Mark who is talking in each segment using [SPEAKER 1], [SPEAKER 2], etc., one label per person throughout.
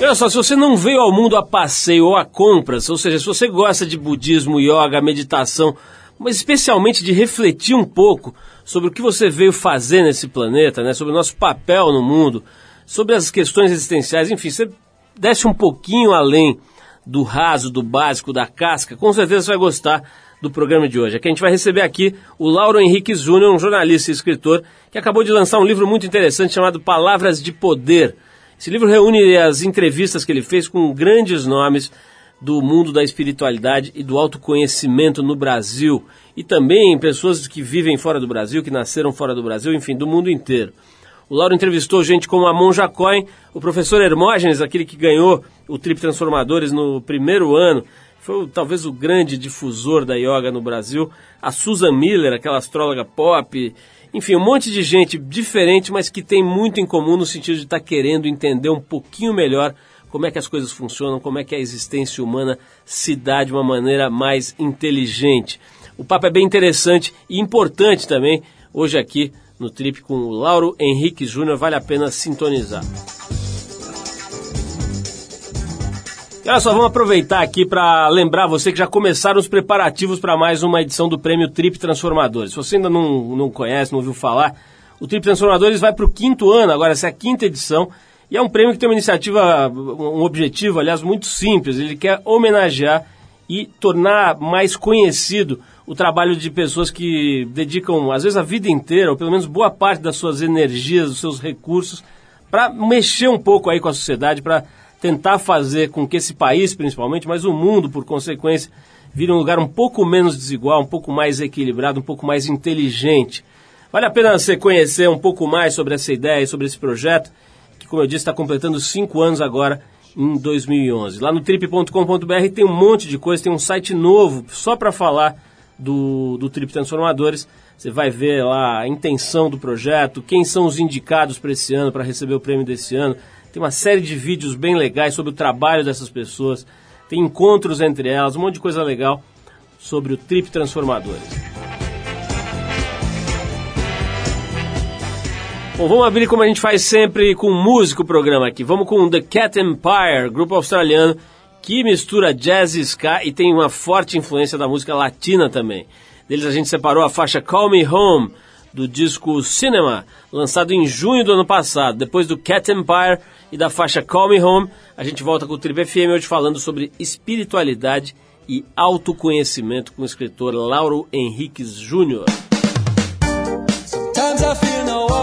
[SPEAKER 1] Olha só, se você não veio ao mundo a passeio ou a compras, ou seja, se você gosta de budismo, yoga, meditação, mas especialmente de refletir um pouco sobre o que você veio fazer nesse planeta, né, sobre o nosso papel no mundo, sobre as questões existenciais, enfim, você desce um pouquinho além do raso, do básico, da casca, com certeza você vai gostar do programa de hoje. Aqui a gente vai receber aqui o Lauro Henrique Júnior, um jornalista e escritor, que acabou de lançar um livro muito interessante chamado Palavras de Poder. Esse livro reúne as entrevistas que ele fez com grandes nomes do mundo da espiritualidade e do autoconhecimento no Brasil e também pessoas que vivem fora do Brasil, que nasceram fora do Brasil, enfim, do mundo inteiro. O Lauro entrevistou gente como Amon Jacoin, o professor Hermógenes, aquele que ganhou o Trip Transformadores no primeiro ano, foi talvez o grande difusor da yoga no Brasil, a Susan Miller, aquela astróloga pop, enfim, um monte de gente diferente, mas que tem muito em comum no sentido de estar tá querendo entender um pouquinho melhor como é que as coisas funcionam, como é que a existência humana se dá de uma maneira mais inteligente. O papo é bem interessante e importante também, hoje aqui no Trip com o Lauro Henrique Júnior, vale a pena sintonizar. E olha só, vamos aproveitar aqui para lembrar você que já começaram os preparativos para mais uma edição do Prêmio Trip Transformadores. Se você ainda não, não conhece, não ouviu falar, o Trip Transformadores vai para o quinto ano, agora essa é a quinta edição, e é um prêmio que tem uma iniciativa, um objetivo, aliás, muito simples. Ele quer homenagear e tornar mais conhecido o trabalho de pessoas que dedicam, às vezes, a vida inteira, ou pelo menos boa parte das suas energias, dos seus recursos, para mexer um pouco aí com a sociedade, para tentar fazer com que esse país, principalmente, mas o mundo, por consequência, vire um lugar um pouco menos desigual, um pouco mais equilibrado, um pouco mais inteligente. Vale a pena você conhecer um pouco mais sobre essa ideia e sobre esse projeto, que, como eu disse, está completando cinco anos agora, em 2011. Lá no trip.com.br tem um monte de coisa, tem um site novo só para falar do, do Trip Transformadores. Você vai ver lá a intenção do projeto, quem são os indicados para esse ano, para receber o prêmio desse ano. Tem uma série de vídeos bem legais sobre o trabalho dessas pessoas, tem encontros entre elas, um monte de coisa legal sobre o Trip Transformadores. Bom, vamos abrir como a gente faz sempre com música o programa aqui. Vamos com The Cat Empire, grupo australiano que mistura jazz e ska e tem uma forte influência da música latina também. Deles a gente separou a faixa Call Me Home do disco Cinema, lançado em junho do ano passado. Depois do Cat Empire, e da faixa Call Me Home, a gente volta com o Tribe FM hoje falando sobre espiritualidade e autoconhecimento com o escritor Lauro Henriques Júnior. Sometimes I feel no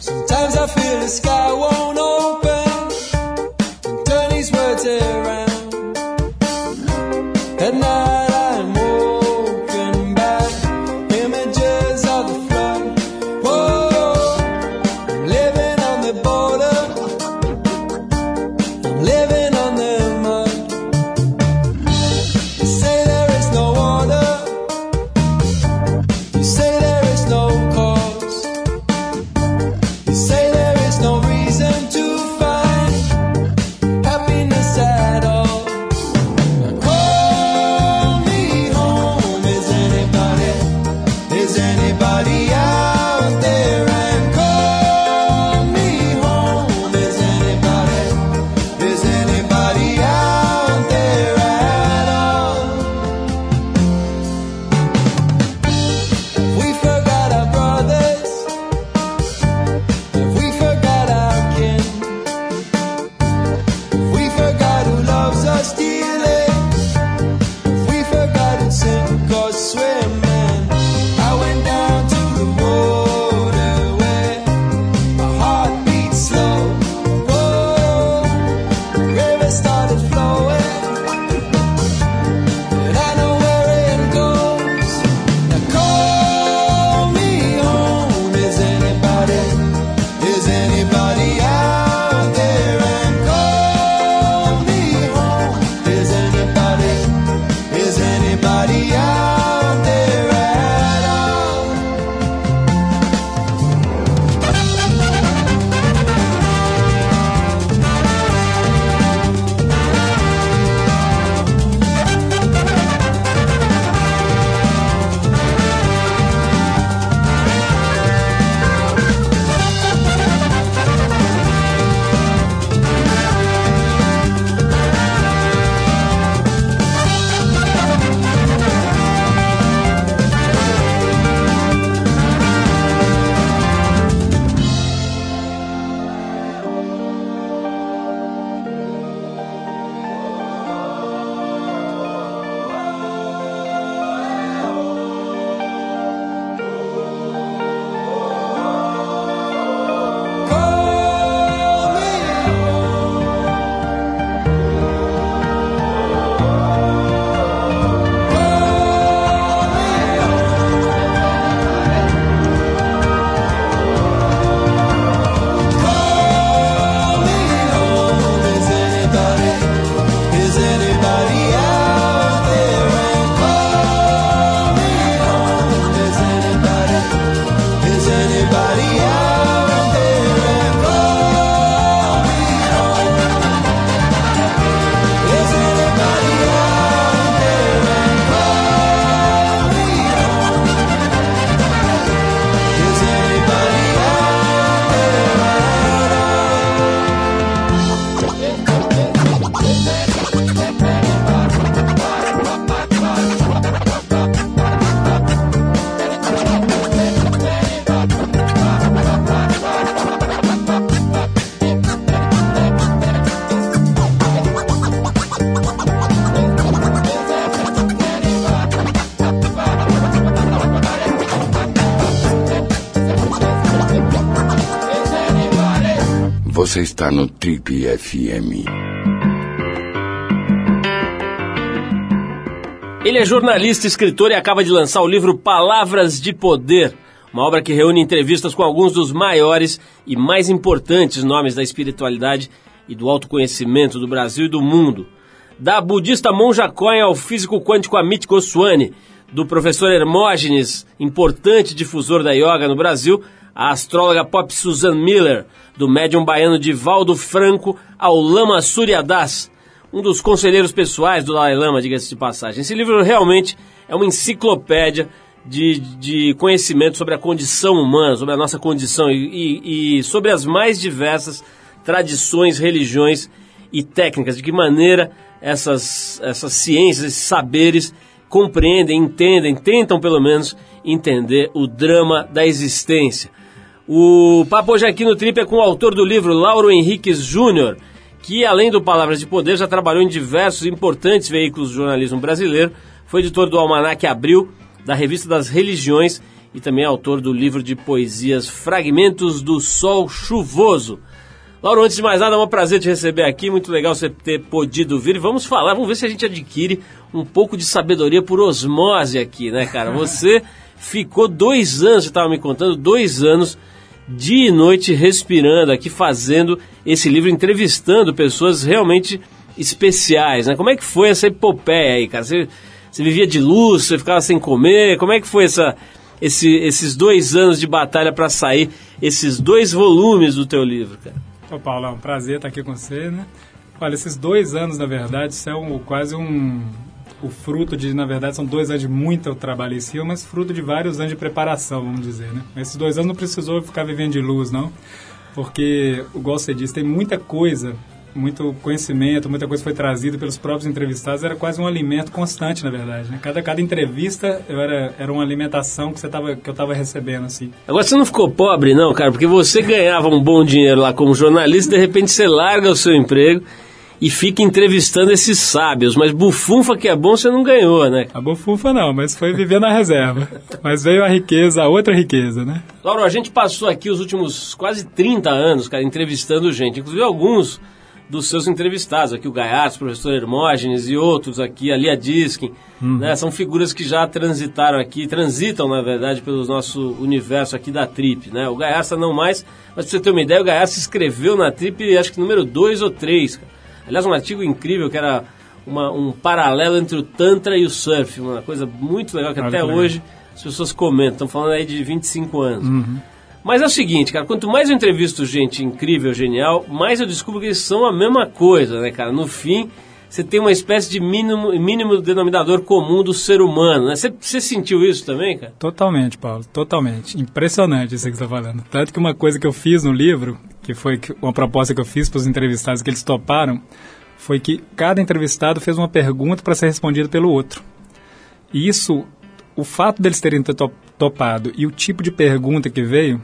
[SPEAKER 1] Sometimes
[SPEAKER 2] Você está no Trip FM.
[SPEAKER 1] Ele é jornalista, escritor e acaba de lançar o livro Palavras de Poder, uma obra que reúne entrevistas com alguns dos maiores e mais importantes nomes da espiritualidade e do autoconhecimento do Brasil e do mundo. Da budista Monja Coin ao físico quântico Amit Goswami, do professor Hermógenes, importante difusor da yoga no Brasil, a astróloga pop Susan Miller, do médium baiano Divaldo Franco ao Lama Suryadas, um dos conselheiros pessoais do Dalai Lama, diga-se de passagem. Esse livro realmente é uma enciclopédia de, de conhecimento sobre a condição humana, sobre a nossa condição e, e, e sobre as mais diversas tradições, religiões e técnicas, de que maneira essas, essas ciências, esses saberes compreendem, entendem, tentam pelo menos entender o drama da existência. O papo hoje aqui no Trip é com o autor do livro, Lauro Henriques Júnior, que além do Palavras de Poder já trabalhou em diversos importantes veículos do jornalismo brasileiro, foi editor do Almanac Abril, da Revista das Religiões e também autor do livro de poesias Fragmentos do Sol Chuvoso. Lauro, antes de mais nada, é um prazer te receber aqui, muito legal você ter podido vir. Vamos falar, vamos ver se a gente adquire um pouco de sabedoria por osmose aqui, né, cara? Você ficou dois anos, você estava me contando, dois anos dia e noite respirando aqui, fazendo esse livro, entrevistando pessoas realmente especiais, né? Como é que foi essa epopeia aí, cara? Você, você vivia de luz, você ficava sem comer, como é que foi essa, esse, esses dois anos de batalha para sair esses dois volumes do teu livro, cara?
[SPEAKER 3] Ô Paulo, é um prazer estar aqui com você, né? Olha, esses dois anos, na verdade, são quase um, o fruto de, na verdade, são dois anos de muito trabalho em cima, mas fruto de vários anos de preparação, vamos dizer, né? Esses dois anos não precisou ficar vivendo de luz, não, porque, igual você disse, tem muita coisa, muito conhecimento, muita coisa foi trazida pelos próprios entrevistados, era quase um alimento constante, na verdade, né? Cada, cada entrevista eu era, era uma alimentação que, você tava, que eu estava recebendo, assim.
[SPEAKER 1] Agora, você não ficou pobre, não, cara? Porque você ganhava um bom dinheiro lá como jornalista, de repente você larga o seu emprego e fica entrevistando esses sábios. Mas bufunfa que é bom você não ganhou, né?
[SPEAKER 3] A bufunfa não, mas foi viver na reserva. mas veio a riqueza, a outra riqueza, né?
[SPEAKER 1] Lauro, a gente passou aqui os últimos quase 30 anos, cara, entrevistando gente. Inclusive alguns dos seus entrevistados, aqui o Gaiatos, o professor Hermógenes e outros aqui, ali a Diskin, uhum. né? São figuras que já transitaram aqui, transitam, na verdade, pelo nosso universo aqui da Trip, né? O Gaiatos não mais, mas pra você ter uma ideia, o Gaiatos escreveu na Trip, acho que número 2 ou 3, cara. Aliás, um artigo incrível que era uma, um paralelo entre o Tantra e o surf, uma coisa muito legal que até hoje as pessoas comentam. Estão falando aí de 25 anos. Uhum. Mas é o seguinte, cara, quanto mais eu entrevisto gente incrível, genial, mais eu descubro que eles são a mesma coisa, né, cara? No fim, você tem uma espécie de mínimo, mínimo denominador comum do ser humano, né? Você, você sentiu isso também, cara?
[SPEAKER 3] Totalmente, Paulo, totalmente. Impressionante isso que você está falando. Tanto que uma coisa que eu fiz no livro, que foi uma proposta que eu fiz para os entrevistados que eles toparam, foi que cada entrevistado fez uma pergunta para ser respondida pelo outro. E isso, o fato deles terem topado e o tipo de pergunta que veio,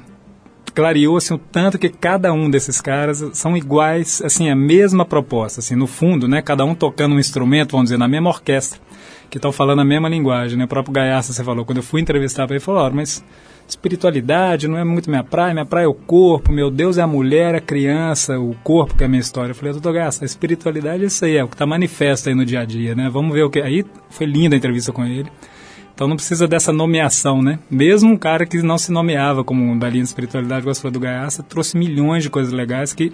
[SPEAKER 3] clareou assim o tanto que cada um desses caras são iguais, assim, a mesma proposta, assim, no fundo, né, cada um tocando um instrumento, vamos dizer, na mesma orquestra, que estão falando a mesma linguagem, né? O próprio Gaiaça, você falou, quando eu fui entrevistar para ele, falou, mas espiritualidade não é muito minha praia, minha praia é o corpo, meu Deus é a mulher, a criança, o corpo que é a minha história. Eu falei, doutor Gasta, a espiritualidade é isso aí, é o que está manifesto aí no dia a dia, né? Vamos ver o que. Aí foi linda a entrevista com ele. Então não precisa dessa nomeação, né? Mesmo um cara que não se nomeava como da linha de espiritualidade, falou do Gaiaça, trouxe milhões de coisas legais que,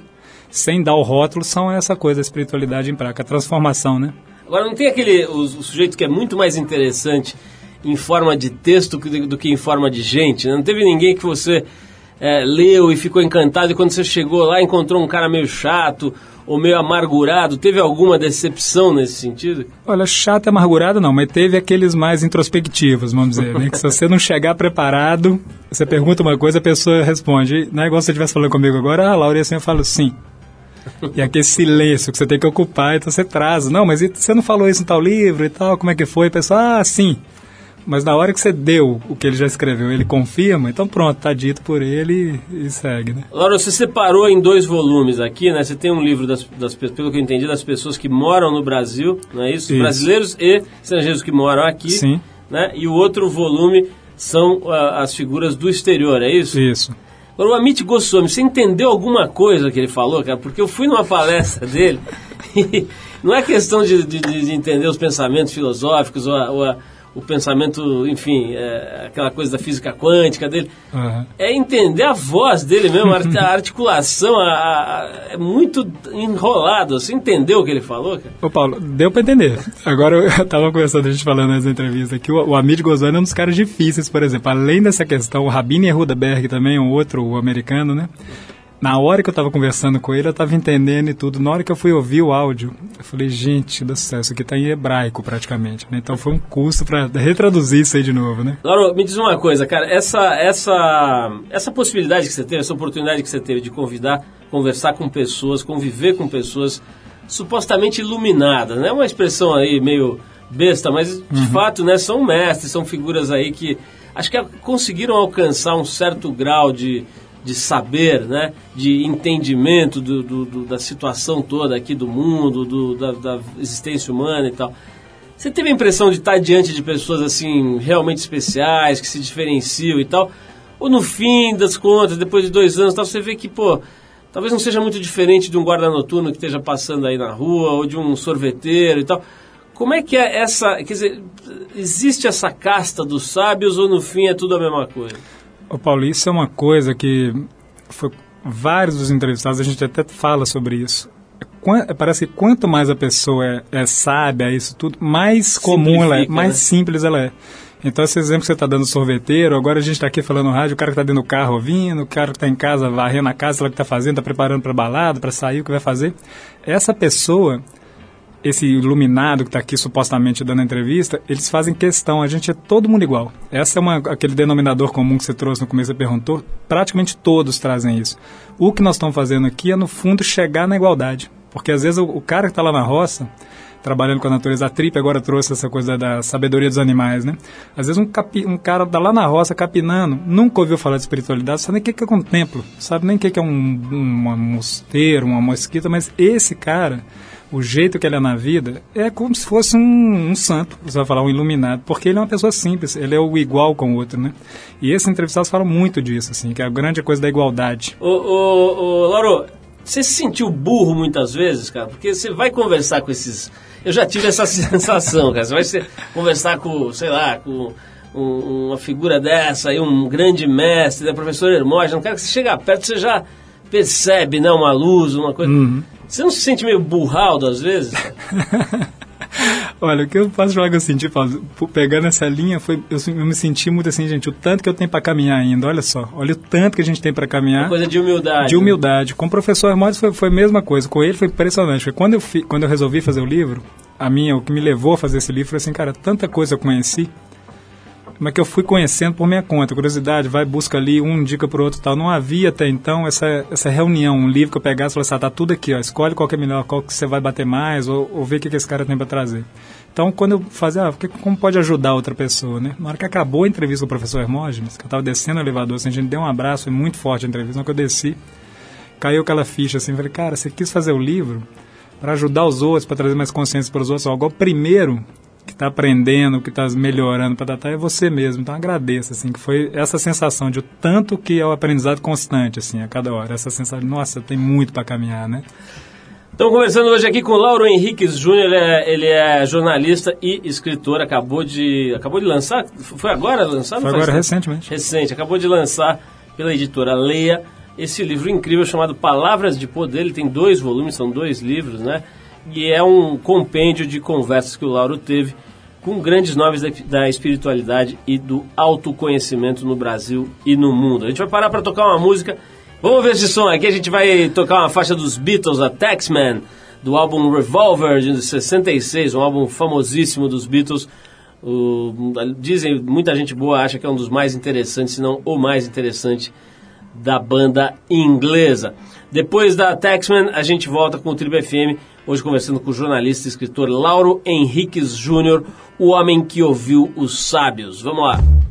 [SPEAKER 3] sem dar o rótulo, são essa coisa, a espiritualidade em prática, a transformação, né?
[SPEAKER 1] Agora, não tem aquele o, o sujeito que é muito mais interessante em forma de texto do que em forma de gente. Né? Não teve ninguém que você é, leu e ficou encantado e quando você chegou lá encontrou um cara meio chato ou meio amargurado? Teve alguma decepção nesse sentido?
[SPEAKER 3] Olha, chato e amargurado não, mas teve aqueles mais introspectivos, vamos dizer, né? Que se você não chegar preparado, você pergunta uma coisa, a pessoa responde. Não é igual se você estivesse falando comigo agora, ah, Laura, assim eu falo sim. E aquele silêncio que você tem que ocupar, então você traz. Não, mas você não falou isso no tal livro e tal, como é que foi? O pessoal, ah, sim. Mas na hora que você deu o que ele já escreveu, ele confirma, então pronto, tá dito por ele e, segue, né?
[SPEAKER 1] Laura, você separou em dois volumes aqui, né? Você tem um livro, das, das, pelo que eu entendi, das pessoas que moram no Brasil, não é isso? isso. Brasileiros e estrangeiros que moram aqui.
[SPEAKER 3] Sim.
[SPEAKER 1] Né? E o outro volume são uh, as figuras do exterior, é isso?
[SPEAKER 3] Isso.
[SPEAKER 1] Agora, o Amit Goswami, você entendeu alguma coisa que ele falou, cara? Porque eu fui numa palestra dele e não é questão de, de, de entender os pensamentos filosóficos ou a, ou a o pensamento, enfim, é, aquela coisa da física quântica dele. Uhum. É entender a voz dele mesmo, a articulação a, a, é muito enrolado. Você entendeu o que ele falou, cara?
[SPEAKER 3] Ô Paulo, deu pra entender. Agora eu estava conversando, a gente falando nas entrevistas aqui, o, o Amir Gozani é um dos caras difíceis, por exemplo. Além dessa questão, o Rabini Rudaberg também, um outro o americano, né? Na hora que eu estava conversando com ele, eu estava entendendo e tudo. Na hora que eu fui ouvir o áudio, eu falei, gente do céu, isso aqui está em hebraico praticamente. Né? Então foi um custo para retraduzir isso aí de novo, né?
[SPEAKER 1] Laura, me diz uma coisa, cara. Essa, essa, essa possibilidade que você teve, essa oportunidade que você teve de convidar, conversar com pessoas, conviver com pessoas supostamente iluminadas, né? Uma expressão aí meio besta, mas de uhum. fato, né? São mestres, são figuras aí que acho que conseguiram alcançar um certo grau de de saber, né, de entendimento do, do, do, da situação toda aqui do mundo, do, da, da, existência humana e tal. Você teve a impressão de estar diante de pessoas assim realmente especiais, que se diferenciam e tal? Ou no fim das contas, depois de dois anos, tal, você vê que, pô, talvez não seja muito diferente de um guarda noturno que esteja passando aí na rua, ou de um sorveteiro e tal. Como é que é essa. Quer dizer, existe essa casta dos sábios ou no fim é tudo a mesma coisa?
[SPEAKER 3] Ô Paulo, isso é uma coisa que foi vários dos entrevistados, a gente até fala sobre isso. Parece que quanto mais a pessoa é, é sábia, isso tudo, mais comum ela é, mais né? simples ela é. Então, esse exemplo que você está dando sorveteiro, agora a gente está aqui falando no rádio, o cara que está dentro do carro ouvindo, o cara que está em casa varrendo a casa, o que está fazendo, está preparando para balada, para sair, o que vai fazer. Essa pessoa, esse iluminado que está aqui supostamente dando entrevista, eles fazem questão, a gente é todo mundo igual. Essa é uma, aquele denominador comum que você trouxe no começo, e perguntou, praticamente todos trazem isso. O que nós estamos fazendo aqui é, no fundo, chegar na igualdade. Porque às vezes o, o cara que está lá na roça, trabalhando com a natureza, a Trip agora trouxe essa coisa da sabedoria dos animais, né? Às vezes um, capi, um cara tá lá na roça capinando, nunca ouviu falar de espiritualidade, sabe nem o que, que é um templo, sabe nem o que, que é um, um, um mosteiro, uma mosquita, mas esse cara o jeito que ele é na vida, é como se fosse um, um, santo, você vai falar, um iluminado, porque ele é uma pessoa simples, ele é o igual com o outro, né? E esses entrevistados falam muito disso, assim, que é a grande coisa da igualdade.
[SPEAKER 1] Ô, ô, ô Lauro, você se sentiu burro muitas vezes, cara? Porque você vai conversar com esses... Eu já tive essa sensação, cara. Você vai ser, conversar com, sei lá, com um, uma figura dessa aí, um grande mestre, né, professora Hermógenes, um cara que você chega perto, você já percebe, né, uma luz, uma coisa... Uhum. Você não se sente meio burraldo às vezes?
[SPEAKER 3] Olha, o que eu posso falar que eu senti, Paulo, pegando essa linha, foi eu, eu, me senti muito assim, gente, o tanto que eu tenho para caminhar ainda, olha só, olha o tanto que a gente tem para caminhar. Uma
[SPEAKER 1] coisa de humildade.
[SPEAKER 3] De humildade. Né? Com o professor Hermógenes foi, foi a mesma coisa, com ele foi impressionante. Foi quando eu, fi, quando eu resolvi fazer o livro, a minha, o que me levou a fazer esse livro foi assim, cara, tanta coisa eu conheci, mas que eu fui conhecendo por minha conta. Curiosidade, vai, busca ali, um indica para o outro tal. Não havia até então essa, essa reunião, um livro que eu pegasse e falasse, ah, tá tudo aqui, ó, escolhe qual que é melhor, qual que você vai bater mais, ou, ou ver o que, que esse cara tem para trazer. Então, quando eu fazia, ah, como pode ajudar outra pessoa, né? Na hora que acabou a entrevista com o professor Hermógenes, que eu estava descendo o elevador, assim, a gente deu um abraço, foi muito forte a entrevista, na hora que eu desci, caiu aquela ficha assim, falei, cara, você quis fazer o livro para ajudar os outros, para trazer mais consciência para os outros. Agora, primeiro, que está aprendendo, que está melhorando para datar é você mesmo. Então agradeço, assim, que foi essa sensação de o tanto que é o aprendizado constante, assim, a cada hora. Essa sensação de, nossa, tem muito para caminhar, né?
[SPEAKER 1] Estamos conversando hoje aqui com Lauro Henriques Júnior, ele, é, ele é, jornalista e escritor, acabou de, acabou de lançar, foi agora lançado?
[SPEAKER 3] Foi agora, recentemente.
[SPEAKER 1] Recente, acabou de lançar pela editora Leia esse livro incrível chamado Palavras de Poder, ele tem dois volumes, são dois livros, né? E é um compêndio de conversas que o Lauro teve com grandes nomes da, da espiritualidade e do autoconhecimento no Brasil e no mundo. A gente vai parar para tocar uma música. Vamos ver esse som aqui. A gente vai tocar uma faixa dos Beatles, a Taxman, do álbum Revolver de 66, um álbum famosíssimo dos Beatles. O, dizem, muita gente boa acha que é um dos mais interessantes, se não o mais interessante da banda inglesa. Depois da Taxman, a gente volta com o Tribo FM, hoje conversando com o jornalista e escritor Lauro Henriques Júnior, o homem que ouviu os sábios. Vamos lá.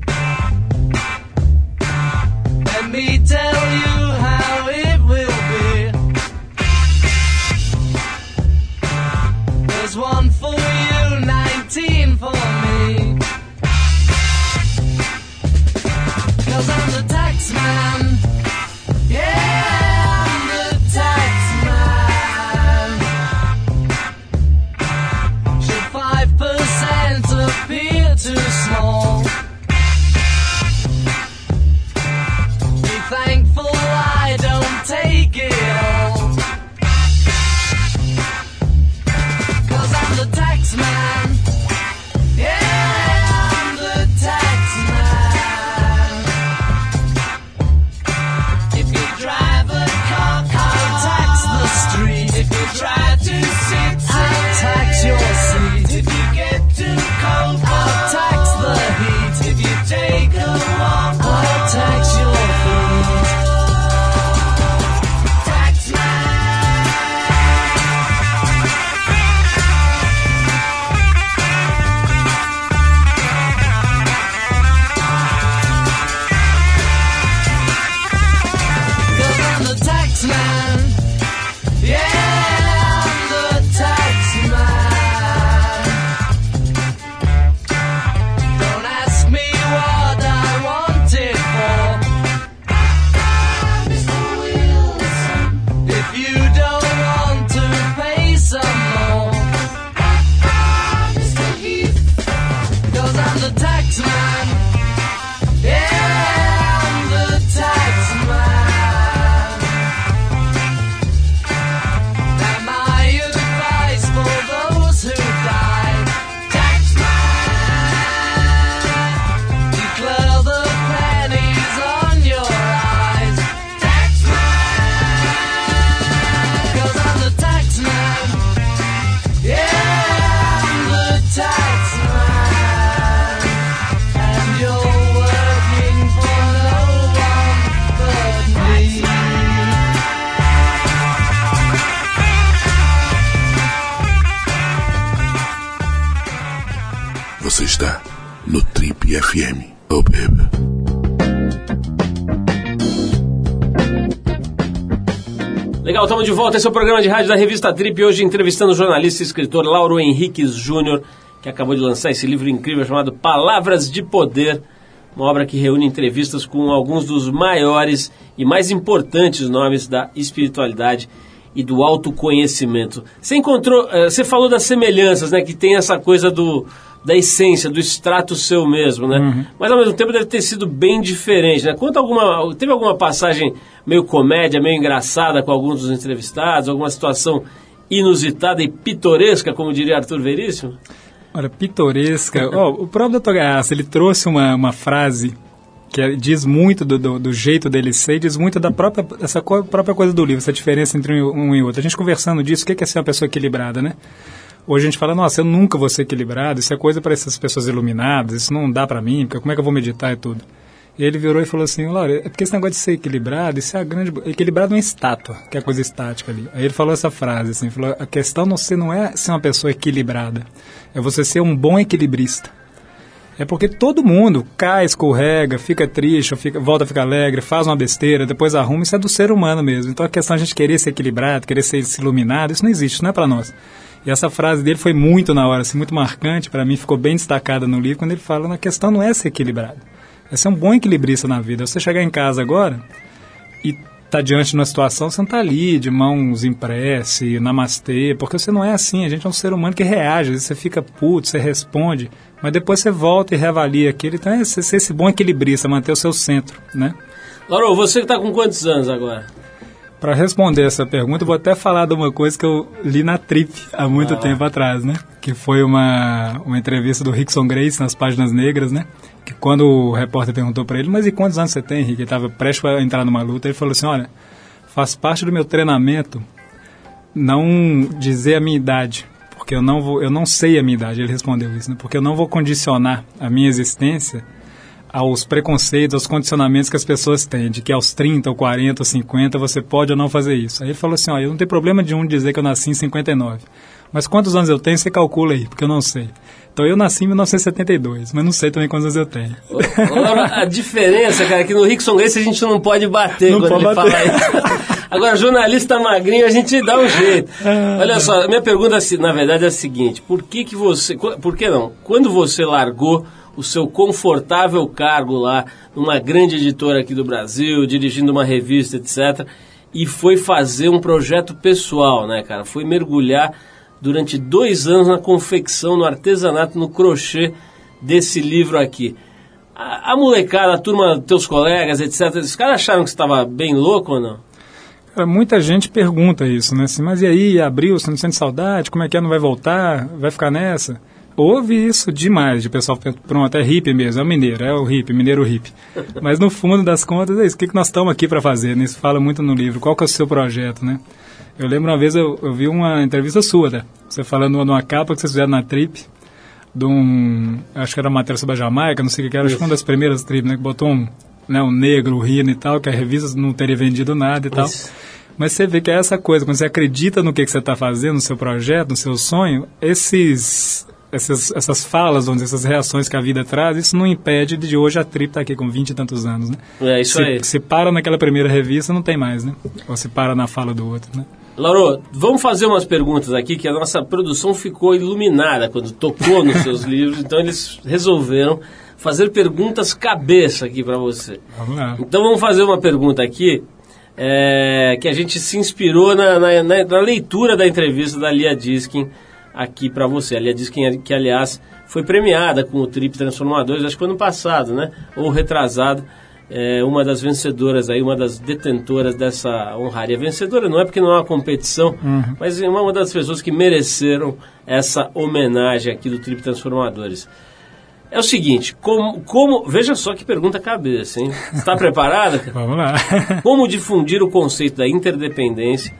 [SPEAKER 1] De volta. Esse é o programa de rádio da revista Trip. Hoje entrevistando o jornalista e escritor Lauro Henriques Júnior, que acabou de lançar esse livro incrível chamado Palavras de Poder. Uma obra que reúne entrevistas com alguns dos maiores e mais importantes nomes da espiritualidade e do autoconhecimento. Você encontrou, eh, você falou das semelhanças, né? Que tem essa coisa do da essência, do extrato seu mesmo, né? Uhum. Mas ao mesmo tempo deve ter sido bem diferente, né? Conta alguma, teve alguma passagem meio comédia, meio engraçada com alguns dos entrevistados, alguma situação inusitada e pitoresca, como diria Arthur Veríssimo?
[SPEAKER 3] Olha, pitoresca. oh, o próprio Dr. Gaiasso, ele trouxe uma, uma frase que é, diz muito do, do, do, jeito dele ser e diz muito da própria, essa co própria coisa do livro, essa diferença entre um e outro. A gente conversando disso, o que é ser uma pessoa equilibrada, né? Hoje a gente fala, nossa, eu nunca vou ser equilibrado, isso é coisa para essas pessoas iluminadas, isso não dá para mim, porque como é que eu vou meditar e tudo? E ele virou e falou assim, Laura, é porque esse negócio de ser equilibrado, isso é a grande... Equilibrado é uma estátua, que é a coisa estática ali. Aí ele falou essa frase, assim, falou, a questão não, ser, não é ser uma pessoa equilibrada, é você ser um bom equilibrista. É porque todo mundo cai, escorrega, fica triste, fica, volta a ficar alegre, faz uma besteira, depois arruma. Isso é do ser humano mesmo. Então a questão de a gente querer ser equilibrado, querer ser iluminado, isso não existe, isso não é para nós. E essa frase dele foi muito na hora, assim, muito marcante para mim, ficou bem destacada no livro quando ele fala na questão não é ser equilibrado, é ser um bom equilibrista na vida. Você chegar em casa agora e tá diante de uma situação, você não tá ali de mãos em prece, namastê, porque você não é assim, a gente é um ser humano que reage, você fica puto, você responde, mas depois você volta e reavalia aquilo, então é ser esse bom equilibrista, manter o seu centro, né?
[SPEAKER 1] Lauro, você que tá com quantos anos agora?
[SPEAKER 3] Para responder essa pergunta, vou até falar de uma coisa que eu li na Trip há muito ah. tempo atrás, né? Que foi uma, uma entrevista do Rickson Grace nas páginas negras, né? Que quando o repórter perguntou para ele, mas e quantos anos você tem, Rick? Ele estava prestes a entrar numa luta. Ele falou assim: olha, faz parte do meu treinamento não dizer a minha idade, porque eu não vou, eu não sei a minha idade. Ele respondeu isso, né? Porque eu não vou condicionar a minha existência aos preconceitos, aos condicionamentos que as pessoas têm, de que aos 30, ou 40, ou 50 você pode ou não fazer isso. Aí ele falou assim, ó, eu não tenho problema de um dizer que eu nasci em 59, mas quantos anos eu tenho, você calcula aí, porque eu não sei. Então eu nasci em 1972, mas não sei também quantos anos eu tenho.
[SPEAKER 1] a diferença, cara, é que no Rickson Grace a gente não pode bater não quando pode ele bater. fala isso. Agora, jornalista magrinho, a gente dá um jeito. Ah, Olha só, minha pergunta, na verdade, é a seguinte: por que que você, por que não? Quando você largou o seu confortável cargo lá numa grande editora aqui do Brasil, dirigindo uma revista, etc. E foi fazer um projeto pessoal, né, cara? Foi mergulhar durante dois anos na confecção, no artesanato, no crochê desse livro aqui. A, a molecada, a turma, teus colegas, etc., os caras acharam que você estava bem louco ou não?
[SPEAKER 3] muita gente pergunta isso, né? Assim, mas e aí, abriu, você não sente saudade? Como é que é? Não vai voltar? Vai ficar nessa? Houve isso demais, de pessoal, pronto, é hippie mesmo, é o mineiro, é o hippie, mineiro hippie. Mas no fundo das contas é isso, o que, que nós estamos aqui para fazer, né? Isso fala muito no livro, qual que é o seu projeto, né? Eu lembro uma vez, eu, eu vi uma entrevista sua, né? Você falando numa capa que vocês fizeram na Trip, de um, acho que era uma matéria sobre a Jamaica, não sei o que era, acho que uma das primeiras Trip, né? Que botou um, né, um negro rindo e tal, que a revista não teria vendido nada e tal. Isso. Mas você vê que é essa coisa, quando você acredita no que, que você está fazendo, no seu projeto, no seu sonho, esses essas, essas falas, onde essas reações que a vida traz, isso não impede de hoje a Trip estar tá aqui com 20 e tantos anos, né?
[SPEAKER 1] É, isso
[SPEAKER 3] se,
[SPEAKER 1] aí.
[SPEAKER 3] Se para naquela primeira revista, não tem mais, né? Ou se para na fala do outro, né?
[SPEAKER 1] Lauro, vamos fazer umas perguntas aqui, que a nossa produção ficou iluminada quando tocou nos seus livros, então eles resolveram fazer perguntas cabeça aqui para você. Vamos lá. Então vamos fazer uma pergunta aqui, é, que a gente se inspirou na, na, na, na leitura da entrevista da Lia Diskin, aqui para você. A Lia diz que, que, aliás, foi premiada com o Trip Transformadores, acho que ano passado, né? Ou retrasado. É, uma das vencedoras aí, uma das detentoras dessa honraria. Vencedora não é porque não é uma competição, uhum. mas é uma das pessoas que mereceram essa homenagem aqui do Trip Transformadores. É o seguinte, como, como veja só que pergunta cabeça, hein? Está preparada?
[SPEAKER 3] Vamos lá.
[SPEAKER 1] como difundir o conceito da interdependência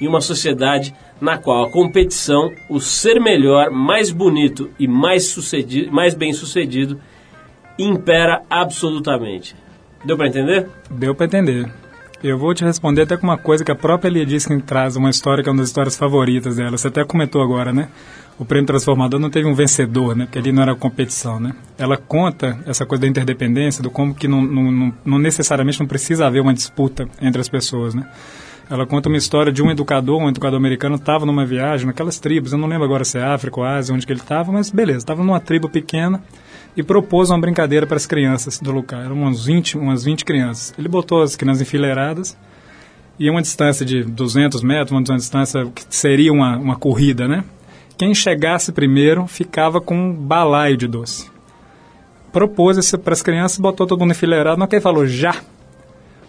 [SPEAKER 1] em uma sociedade na qual a competição, o ser melhor, mais bonito e mais, sucedido, mais bem sucedido impera absolutamente. Deu para entender?
[SPEAKER 3] Deu para entender. Eu vou te responder até com uma coisa que a própria Lia que traz uma história que é uma das histórias favoritas dela. Você até comentou agora, né? O prêmio transformador não teve um vencedor, né? Porque ali não era competição, né? Ela conta essa coisa da interdependência, do como que não, não, não necessariamente não precisa haver uma disputa entre as pessoas, né? Ela conta uma história de um educador, um educador americano, estava numa viagem naquelas tribos, eu não lembro agora se é África ou Ásia, onde que ele estava, mas beleza, estava numa tribo pequena e propôs uma brincadeira para as crianças do lugar. Eram umas 20, umas 20 crianças. Ele botou as crianças enfileiradas e uma distância de 200 metros, uma distância que seria uma, uma corrida, né? Quem chegasse primeiro ficava com um balaio de doce. Propôs isso para as crianças, botou todo mundo enfileirado, não que ele falou já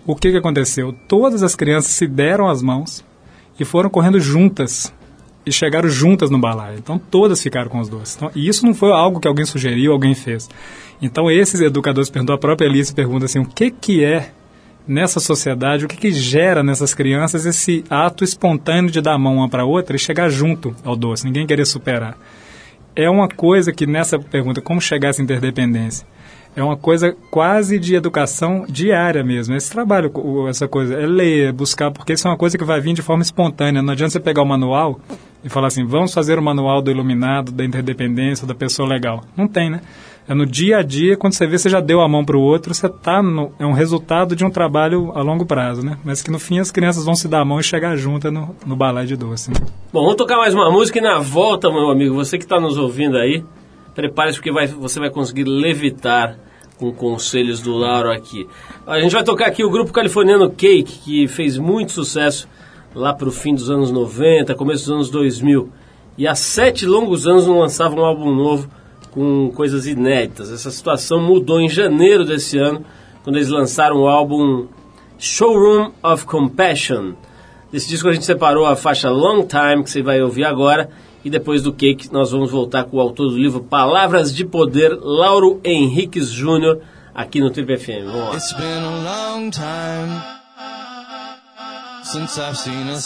[SPEAKER 3] o que, que aconteceu? Todas as crianças se deram as mãos e foram correndo juntas e chegaram juntas no balaio. Então todas ficaram com os doces. Então, e isso não foi algo que alguém sugeriu, alguém fez. Então esses educadores perguntam, a própria Alice pergunta assim, o que que é nessa sociedade, o que que gera nessas crianças esse ato espontâneo de dar a mão uma para outra e chegar junto ao doce, ninguém querer superar. É uma coisa que nessa pergunta, como chegar a essa interdependência? É uma coisa quase de educação diária mesmo. Esse trabalho, essa coisa, é ler, buscar, porque isso é uma coisa que vai vir de forma espontânea. Não adianta você pegar o manual e falar assim, vamos fazer o manual do iluminado, da interdependência, da pessoa legal. Não tem, né? É no dia a dia, quando você vê, você já deu a mão para o outro, você tá no, é um resultado de um trabalho a longo prazo, né? Mas que no fim as crianças vão se dar a mão e chegar juntas no, no balé de doce. Né?
[SPEAKER 1] Bom, vamos tocar mais uma música e na volta, meu amigo, você que está nos ouvindo aí, Prepare-se porque vai, você vai conseguir levitar com conselhos do Lauro aqui. A gente vai tocar aqui o grupo californiano Cake, que fez muito sucesso lá para o fim dos anos 90, começo dos anos 2000. E há sete longos anos não lançava um álbum novo com coisas inéditas. Essa situação mudou em janeiro desse ano, quando eles lançaram o álbum Showroom of Compassion. Desse disco a gente separou a faixa Long Time, que você vai ouvir agora, e depois do Cake nós vamos voltar com o autor do livro Palavras de Poder, Lauro Henriques Júnior, aqui no Trip FM. Vamos lá.
[SPEAKER 4] It's been a long time since I've seen a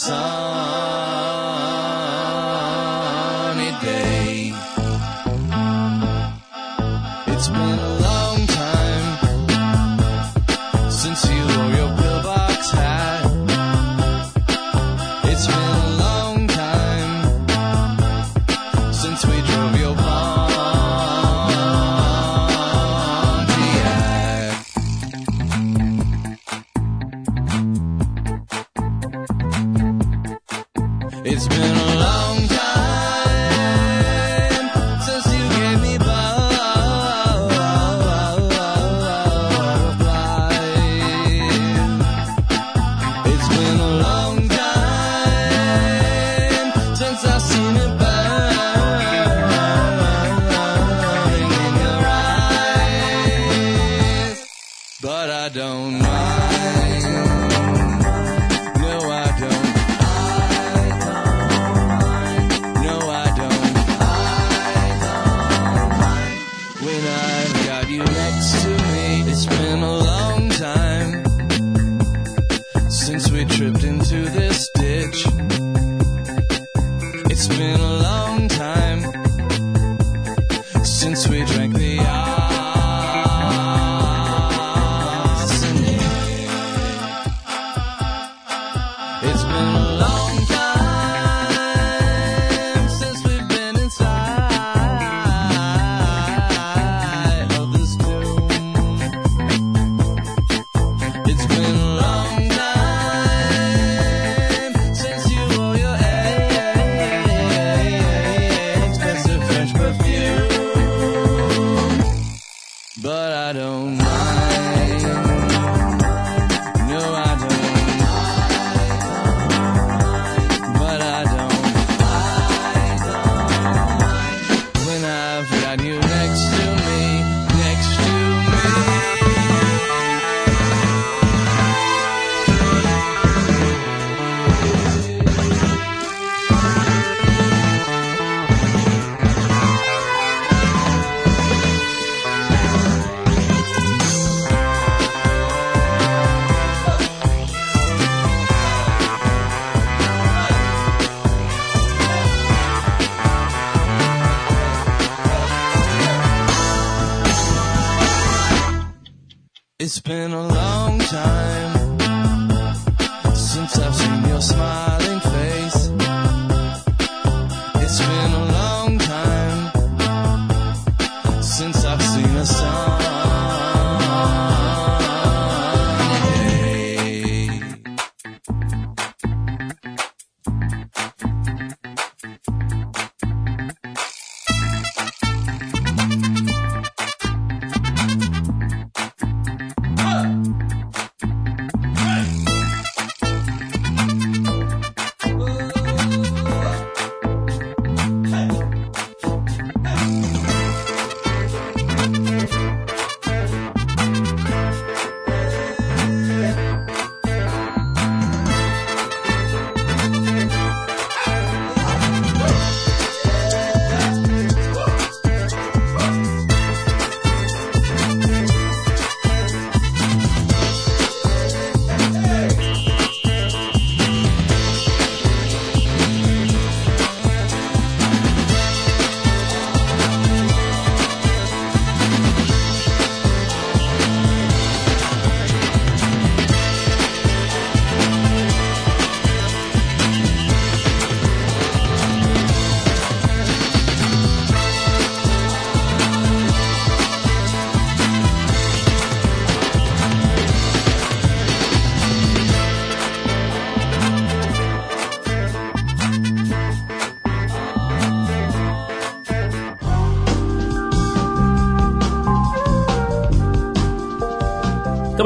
[SPEAKER 4] It's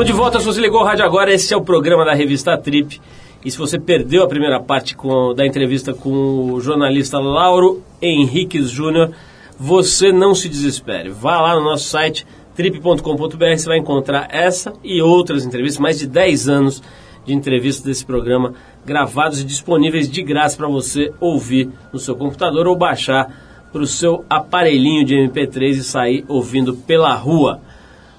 [SPEAKER 1] Estamos de volta, se você ligou o rádio agora, esse é o programa da revista Trip. E se você perdeu a primeira parte com- da entrevista com o jornalista Lauro Henriques Júnior, você não se desespere. Vá lá no nosso site trip.com.br, você vai encontrar essa e outras entrevistas, mais de 10 anos de entrevistas desse programa gravados e disponíveis de graça para você ouvir no seu computador ou baixar para o seu aparelhinho de MP3 e sair ouvindo pela rua.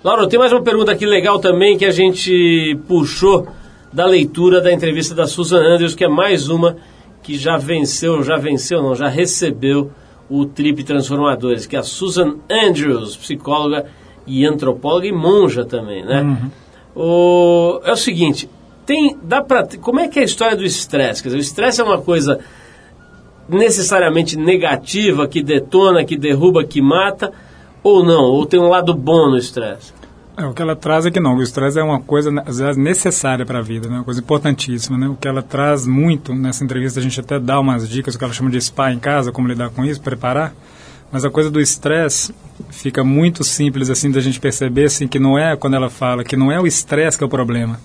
[SPEAKER 1] Laura, tem mais uma pergunta aqui legal também que a gente puxou da leitura da entrevista da Susan Andrews, que é mais uma que já venceu, já venceu não, já recebeu o Trip Transformadores, que é a Susan Andrews, psicóloga e antropóloga e monja também, né? Uhum. O, é o seguinte, tem, dá pra, como é que é a história do estresse? Quer dizer, o estresse é uma coisa necessariamente negativa, que detona, que derruba, que mata, ou não? Ou tem um lado bom no estresse?
[SPEAKER 3] É, o que ela traz é que não, o estresse é uma coisa vezes necessária para a vida, né? uma coisa importantíssima. Né? O que ela traz muito, nessa entrevista a gente até dá umas dicas, o que ela chama de spa em casa, como lidar com isso, preparar. Mas a coisa do estresse fica muito simples assim da gente perceber assim, que não é, quando ela fala, que não é o estresse que é o problema,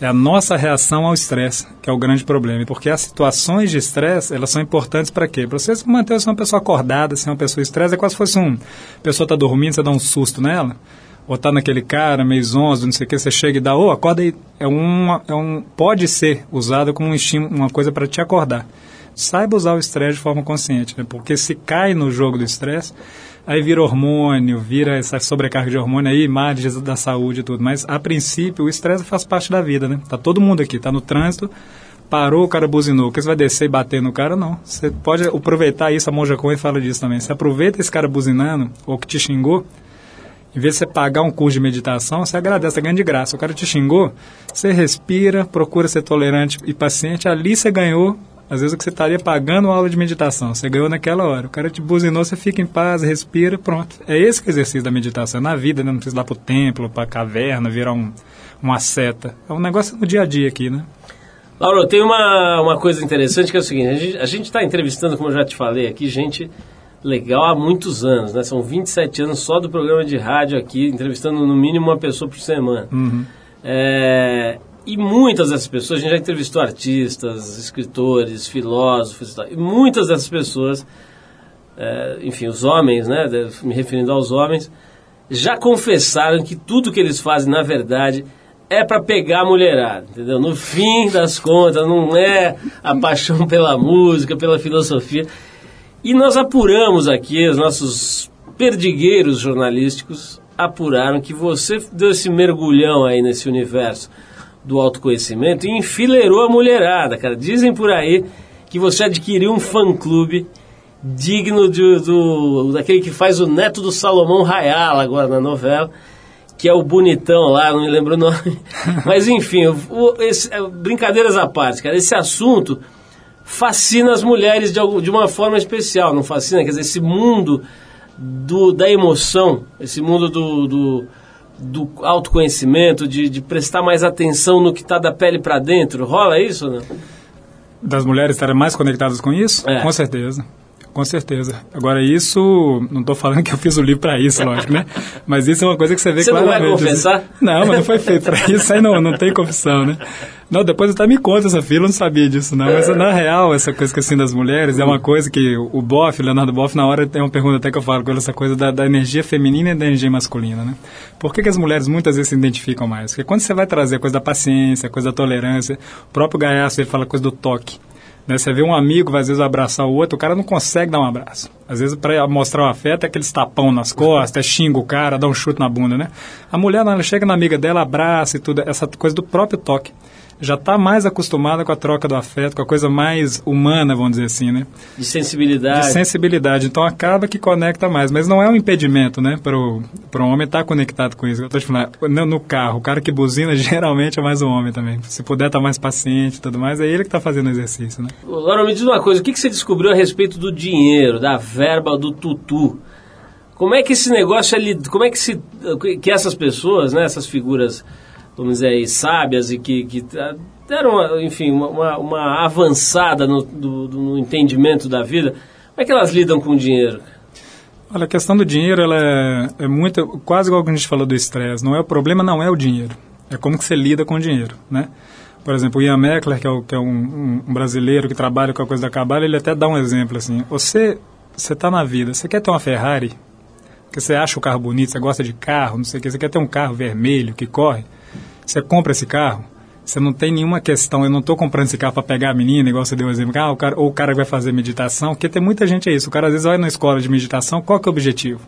[SPEAKER 3] é a nossa reação ao estresse, que é o grande problema. Porque as situações de estresse, elas são importantes para quê? Para você manter uma pessoa acordada, ser uma pessoa estresse, é quase se fosse um... A pessoa está dormindo, você dá um susto nela, ou tá naquele cara meio zonzo, não sei o que, você chega e dá, ô, oh, acorda aí. É, uma, é um, pode ser usado como um estímulo, uma coisa para te acordar. Saiba usar o estresse de forma consciente, né? porque se cai no jogo do estresse, aí vira hormônio, vira essa sobrecarga de hormônio aí, margens da saúde e tudo. Mas, a princípio, o estresse faz parte da vida, né? Tá todo mundo aqui, tá no trânsito, parou, o cara buzinou, porque você vai descer e bater no cara? Não. Você pode aproveitar isso, a Monja Cohen fala disso também. Você aproveita esse cara buzinando, ou que te xingou, em vez de você pagar um curso de meditação, você agradece, você ganha de graça. O cara te xingou, você respira, procura ser tolerante e paciente, ali você ganhou, às vezes, o que você estaria pagando uma aula de meditação. Você ganhou naquela hora. O cara te buzinou, você fica em paz, respira, pronto. É esse que é o exercício da meditação. É na vida, né? Não precisa ir lá para o templo, para a caverna, virar um, uma seta. É um negócio no dia a dia aqui, né?
[SPEAKER 1] Laura, tem uma, uma coisa interessante que é o seguinte: a gente está entrevistando, como eu já te falei aqui, gente legal há muitos anos, né? São 27 anos só do programa de rádio aqui, entrevistando no mínimo uma pessoa por semana. Uhum. É, e muitas dessas pessoas, a gente já entrevistou artistas, escritores, filósofos e tal, e muitas dessas pessoas, é, enfim, os homens, né? Me referindo aos homens, já confessaram que tudo que eles fazem, na verdade, é para pegar a mulherada, entendeu? No fim das contas, não é a paixão pela música, pela filosofia. E nós apuramos aqui, os nossos perdigueiros jornalísticos apuraram que você deu esse mergulhão aí nesse universo do autoconhecimento e enfileirou a mulherada, cara. Dizem por aí que você adquiriu um fã-clube digno de, do, daquele que faz o neto do Salomão Rayala agora na novela, que é o bonitão lá, não me lembro o nome. Mas enfim, o, esse, brincadeiras à parte, cara, esse assunto fascina as mulheres de, de uma forma especial, não fascina? Quer dizer, esse mundo do, da emoção, esse mundo do, do, do autoconhecimento, de, de, prestar mais atenção no que está da pele para dentro, rola isso, né?
[SPEAKER 3] Das mulheres estarem mais conectadas com isso? É. Com certeza. Com certeza. Agora, isso, não estou falando que eu fiz o livro para isso, lógico, né? Mas isso é uma coisa que você vê
[SPEAKER 1] você
[SPEAKER 3] claramente.
[SPEAKER 1] Você não vai confessar?
[SPEAKER 3] Não, mas não foi feito para isso, aí não, não tem confissão, né? Não, depois até me conta essa fila, eu não sabia disso, não. Mas, na real, essa coisa que assim das mulheres é uma coisa que o Boff, Leonardo Boff, na hora tem uma pergunta até que eu falo com ele, essa coisa da, da energia feminina e da energia masculina, né? Por que, que as mulheres muitas vezes se identificam mais? Porque quando você vai trazer a coisa da paciência, a coisa da tolerância, o próprio Gaiaço, ele fala a coisa do toque. Né? Você vê um amigo, às vezes, abraçar o outro, o cara não consegue dar um abraço. Às vezes, para mostrar o afeto, é aqueles tapão nas costas, é xinga o cara, dá um chute na bunda, né? A mulher, ela chega na amiga dela, abraça e tudo, essa coisa do próprio toque já está mais acostumada com a troca do afeto, com a coisa mais humana, vamos dizer assim, né?
[SPEAKER 1] De sensibilidade.
[SPEAKER 3] De sensibilidade. Então acaba que conecta mais. Mas não é um impedimento, né? Para o homem estar tá conectado com isso. Eu estou te falando, no, no, carro, o cara que buzina geralmente é mais o homem também. Se puder estar tá mais paciente e tudo mais, é ele que está fazendo o exercício, né?
[SPEAKER 1] Agora me diz uma coisa, o que, que você descobriu a respeito do dinheiro, da verba do tutu? Como é que esse negócio é como é que se que essas pessoas, né, essas figuras vamos dizer aí, sábias e que, que deram, enfim, uma, uma avançada no, do, no entendimento da vida, como é que elas lidam com o dinheiro?
[SPEAKER 3] Olha, a questão do dinheiro, ela é, é muito, quase igual que a gente falou do estresse. Não é o problema, não é o dinheiro. É como que você lida com o dinheiro, né? Por exemplo, o Ian Meckler, que é, o, que é um, um, brasileiro que trabalha com a coisa da cabala, ele até dá um exemplo assim. Você você está na vida, você quer ter uma Ferrari, porque você acha o carro bonito, você gosta de carro, não sei o que, você quer ter um carro vermelho que corre, você compra esse carro, Você não tem nenhuma questão, eu não estou comprando esse carro para pegar a menina, igual você deu o exemplo, ah, o cara, ou o cara vai fazer meditação, porque tem muita gente é isso. O cara às vezes vai na escola de meditação, qual que é o objetivo?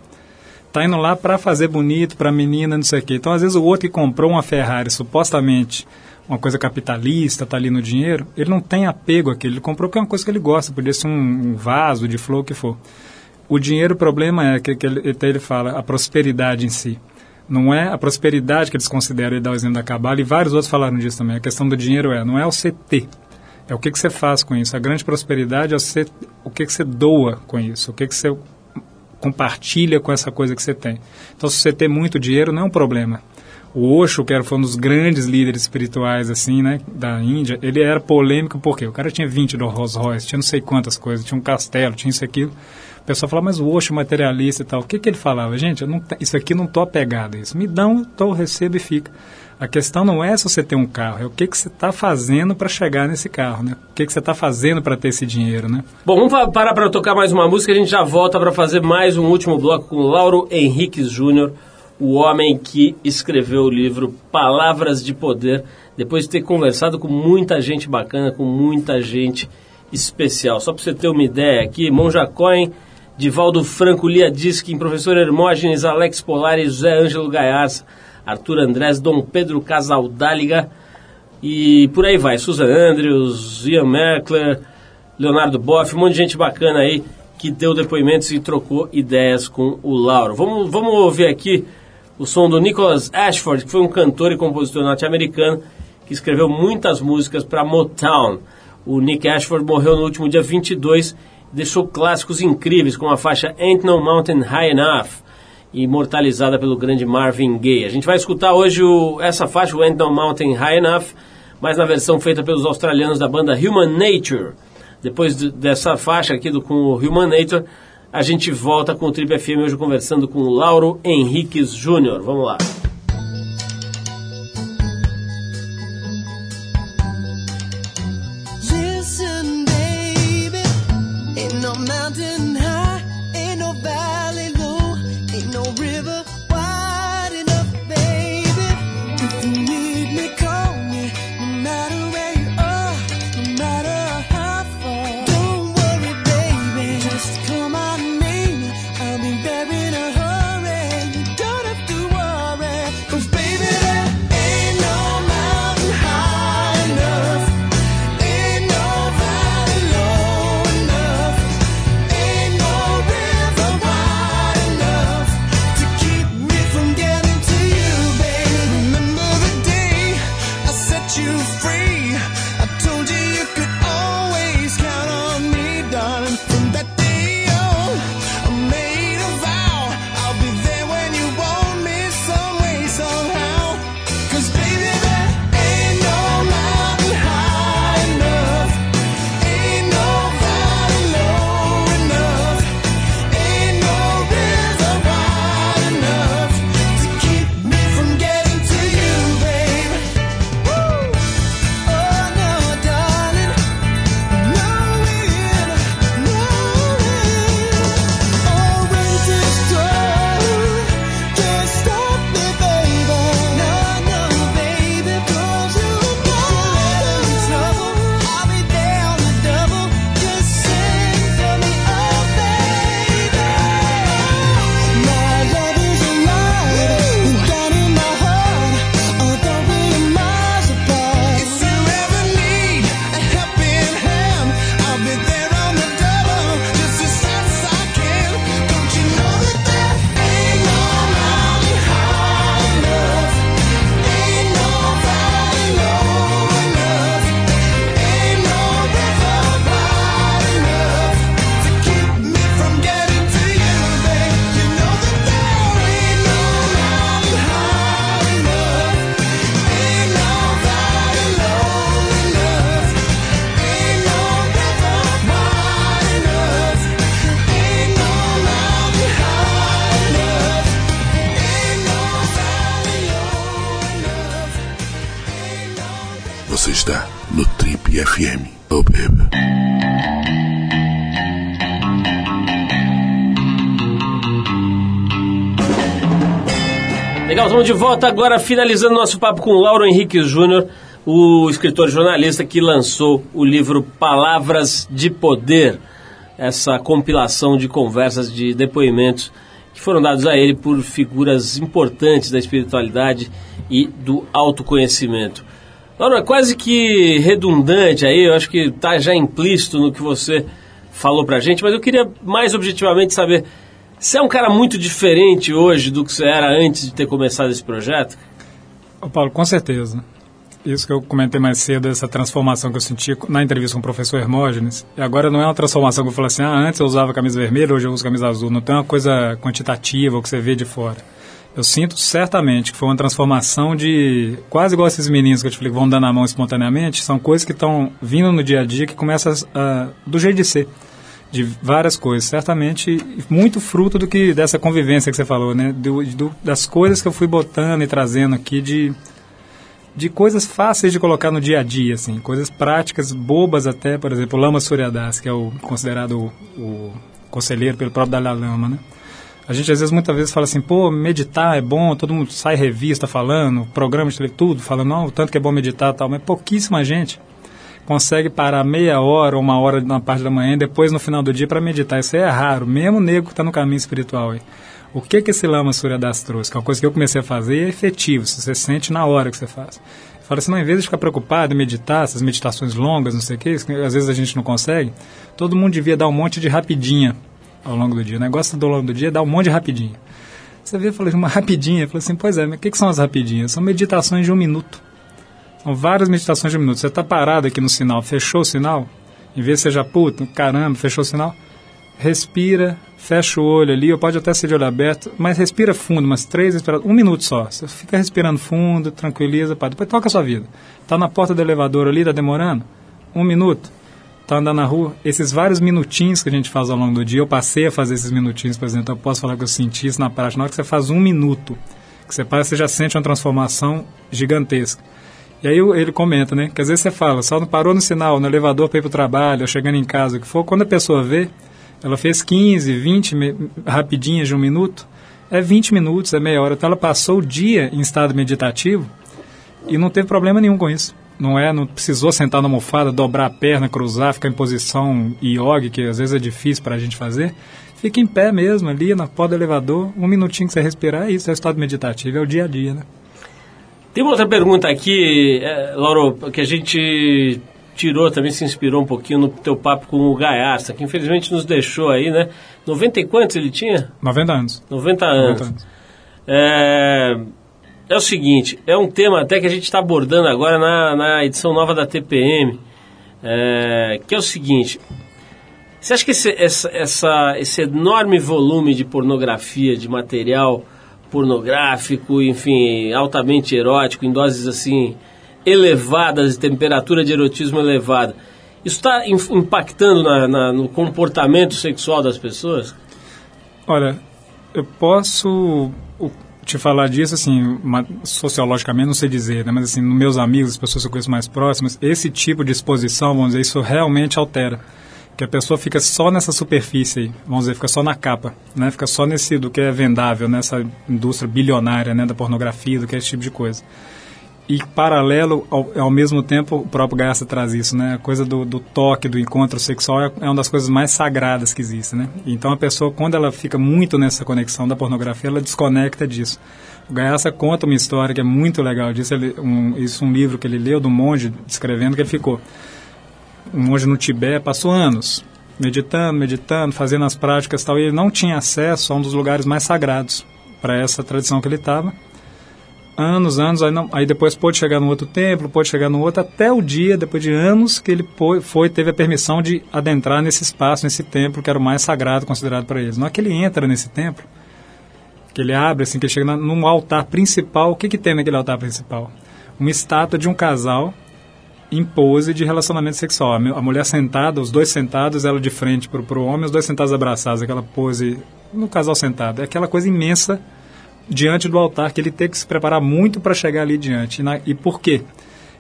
[SPEAKER 3] Tá indo lá para fazer bonito para a menina, não sei o quê. Então, às vezes, o outro que comprou uma Ferrari, supostamente uma coisa capitalista, tá ali no dinheiro, ele não tem apego àquilo. Ele comprou porque é uma coisa que ele gosta, podia ser um, um vaso de flor, o que for. O dinheiro, o problema é que, que ele, ele fala, a prosperidade em si. Não é a prosperidade que eles consideram, ele dá o exemplo da Cabala, e vários outros falaram disso também. A questão do dinheiro é, não é o CT, é o que, que você faz com isso. A grande prosperidade é você, o que, que você doa com isso, o que, que você compartilha com essa coisa que você tem. Então, se você tem muito dinheiro, não é um problema. O Osho, que era, foi um dos grandes líderes espirituais, assim, né, da Índia, ele era polêmico porque o cara tinha 20 do Rolls Royce, tinha não sei quantas coisas, tinha um castelo, tinha isso aquilo. O pessoal falava, mas o Osho materialista e tal. O que, que ele falava? Gente, não, isso aqui não tô apegado a isso. Me dão, tô, recebo e fica. A questão não é se você tem um carro, é o que, que você está fazendo para chegar nesse carro, né? O que, que você está fazendo para ter esse dinheiro, né?
[SPEAKER 1] Bom, vamos parar para tocar mais uma música, a gente já volta para fazer mais um último bloco com Lauro Henriques Júnior, o homem que escreveu o livro Palavras de Poder, depois de ter conversado com muita gente bacana, com muita gente especial. Só para você ter uma ideia aqui, Monja Cohen Divaldo Franco, Lia Diskin, Professor Hermógenes, Alex Polari, José Ângelo Gaiarsa, Arthur Andrés, Dom Pedro Casaldáliga e por aí vai. Susan Andrews, Ian Merkler, Leonardo Boff, um monte de gente bacana aí que deu depoimentos e trocou ideias com o Lauro. Vamos, vamos ouvir aqui o som do Nicholas Ashford, que foi um cantor e compositor norte-americano que escreveu muitas músicas para Motown. O Nick Ashford morreu no último dia 22 deixou clássicos incríveis, como a faixa Ain't No Mountain High Enough, imortalizada pelo grande Marvin Gaye. A gente vai escutar hoje o, essa faixa, o Ain't No Mountain High Enough, mas na versão feita pelos australianos da banda Human Nature. Depois de, dessa faixa aqui do, com o Human Nature, a gente volta com o Trip FM hoje conversando com o Lauro Henriques Júnior. Vamos lá. Estamos de volta agora, finalizando nosso papo com Lauro Henrique Júnior. o escritor e jornalista que lançou o livro Palavras de Poder, essa compilação de conversas, de depoimentos que foram dados a ele por figuras importantes da espiritualidade e do autoconhecimento. Laura, é quase que redundante aí, eu acho que está já implícito no que você falou pra gente, mas eu queria mais objetivamente saber, você é um cara muito diferente hoje do que você era antes de ter começado esse projeto?
[SPEAKER 3] Ô Paulo, com certeza. Isso que eu comentei mais cedo, essa transformação que eu senti na entrevista com o professor Hermógenes, e agora não é uma transformação que eu falo assim, ah, antes eu usava camisa vermelha, hoje eu uso camisa azul, não tem uma coisa quantitativa que você vê de fora. Eu sinto certamente que foi uma transformação de. Quase igual esses meninos que eu te falei que vão dando a mão espontaneamente, são coisas que estão vindo no dia a dia que começam do jeito de ser. De várias coisas. Certamente, muito fruto do que dessa convivência que você falou, né? Do, do, das coisas que eu fui botando e trazendo aqui de, de coisas fáceis de colocar no dia a dia, assim. Coisas práticas, bobas até. Por exemplo, Lama Suryadas, que é o considerado o, o conselheiro pelo próprio Dalai Lama, né? A gente às vezes, muitas vezes fala assim, pô, meditar é bom, todo mundo sai revista falando, programa de tudo, falando, não, o tanto que é bom meditar tal, mas pouquíssima gente consegue parar meia hora ou uma hora na parte da manhã e depois no final do dia para meditar. Isso é raro, mesmo o nego que está no caminho espiritual. Aí. O que que esse Lama Surya Das trouxe? Que é uma coisa que eu comecei a fazer e é efetivo, você sente na hora que você faz. Fala assim, não, em vez de ficar preocupado em meditar, essas meditações longas, não sei o que, às vezes a gente não consegue, todo mundo devia dar um monte de rapidinha ao longo do dia. O negócio do longo do dia é dar um monte de rapidinho. Você vê, falei, uma rapidinha. Falei assim, pois é, mas o que, que são as rapidinhas? São meditações de um minuto. São várias meditações de um minuto. Você está parado aqui no sinal, fechou o sinal, em vez de seja puto, caramba, fechou o sinal, respira, fecha o olho ali, ou pode até ser de olho aberto, mas respira fundo, umas três respirações, um minuto só. Você fica respirando fundo, tranquiliza, pá. depois toca a sua vida. Está na porta do elevador ali, está demorando? Um minuto tá andando na rua, esses vários minutinhos que a gente faz ao longo do dia, eu passei a fazer esses minutinhos, por exemplo, eu posso falar que eu senti isso na prática, na hora que você faz um minuto, que você para, você já sente uma transformação gigantesca. E aí ele comenta, né, que às vezes você fala, só não parou no sinal, no elevador para ir para o trabalho, ou chegando em casa, o que for, quando a pessoa vê, ela fez 15, 20 rapidinhas de um minuto, é 20 minutos, é meia hora, então ela passou o dia em estado meditativo e não teve problema nenhum com isso não é, não precisou sentar na almofada, dobrar a perna, cruzar, ficar em posição yoga, que às vezes é difícil para a gente fazer. Fica em pé mesmo ali na porta do elevador, um minutinho que você respirar, é isso, é o estado meditativo, é o dia a dia, né?
[SPEAKER 1] Tem uma outra pergunta aqui, é, Lauro, que a gente tirou, também se inspirou um pouquinho no teu papo com o Gaiarsa, que infelizmente nos deixou aí, né? 90 e quantos ele tinha?
[SPEAKER 3] 90 anos.
[SPEAKER 1] 90 anos. 90 anos. É é o seguinte, é um tema até que a gente está abordando agora na, na edição nova da TPM, é, que é o seguinte, você acha que esse, essa, essa, esse enorme volume de pornografia, de material pornográfico, enfim, altamente erótico, em doses assim elevadas, temperatura de erotismo elevada, isso está impactando na, na, no comportamento sexual das pessoas?
[SPEAKER 3] Olha, eu posso te falar disso, assim, sociologicamente não sei dizer, né, mas assim, nos meus amigos, as pessoas que eu conheço mais próximas, esse tipo de exposição, vamos dizer, isso realmente altera. Que a pessoa fica só nessa superfície vamos dizer, fica só na capa, né, fica só nesse do que é vendável, nessa indústria bilionária, né, da pornografia, do que é esse tipo de coisa. E paralelo, ao, ao mesmo tempo, o próprio Garça traz isso, né? A coisa do, do toque, do encontro sexual é, é, uma das coisas mais sagradas que existe, né? Então a pessoa, quando ela fica muito nessa conexão da pornografia, ela desconecta disso. O Gaiaça conta uma história que é muito legal disso. Ele, um, isso um livro que ele leu do monge descrevendo que ele ficou. Um monge no Tibete passou anos meditando, meditando, fazendo as práticas e tal, e ele não tinha acesso a um dos lugares mais sagrados para essa tradição que ele estava anos, anos, aí, não, aí depois pôde chegar no outro templo, pôde chegar no outro, até o dia, depois de anos, que ele foi, teve a permissão de adentrar nesse espaço, nesse templo, que era o mais sagrado considerado para eles. Não é que ele entra nesse templo, que ele abre, assim, que ele chega num altar principal, o que, que tem naquele altar principal? Uma estátua de um casal em pose de relacionamento sexual. A mulher sentada, os dois sentados, ela de frente para o homem, os dois sentados abraçados, aquela pose no casal sentado. É aquela coisa imensa diante do altar, que ele tem que se preparar muito para chegar ali diante. E, na, e por quê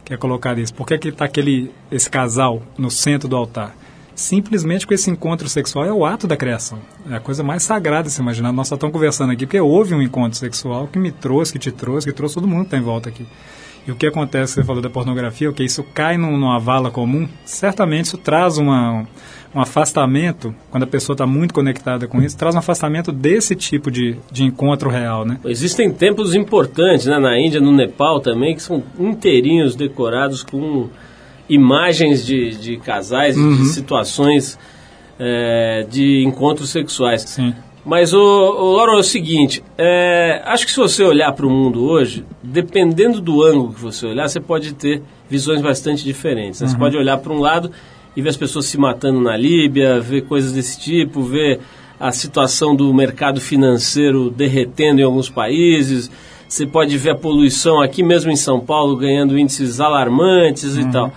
[SPEAKER 3] que é colocado isso? Por que, que está aquele, esse casal no centro do altar? Simplesmente com esse encontro sexual é o ato da criação. É a coisa mais sagrada se imaginar. Nós só estamos conversando aqui porque houve um encontro sexual que me trouxe, que te trouxe, que trouxe todo mundo que está em volta aqui. E o que acontece, você falou da pornografia, o que isso cai num- numa vala comum, certamente isso traz uma, um afastamento, quando a pessoa está muito conectada com isso, traz um afastamento desse tipo de, de encontro real, né?
[SPEAKER 1] Existem templos importantes, né, na Índia, no Nepal também, que são inteirinhos decorados com imagens de, de casais,
[SPEAKER 3] Uhum.
[SPEAKER 1] de situações é, de encontros sexuais.
[SPEAKER 3] Sim.
[SPEAKER 1] Mas, o, o Lauro, é o seguinte, é, acho que se você olhar para o mundo hoje, dependendo do ângulo que você olhar, você pode ter visões bastante diferentes. né? Você pode olhar para um lado e ver as pessoas se matando na Líbia, ver coisas desse tipo, ver a situação do mercado financeiro derretendo em alguns países. Você pode ver a poluição aqui mesmo em São Paulo ganhando índices alarmantes e tal.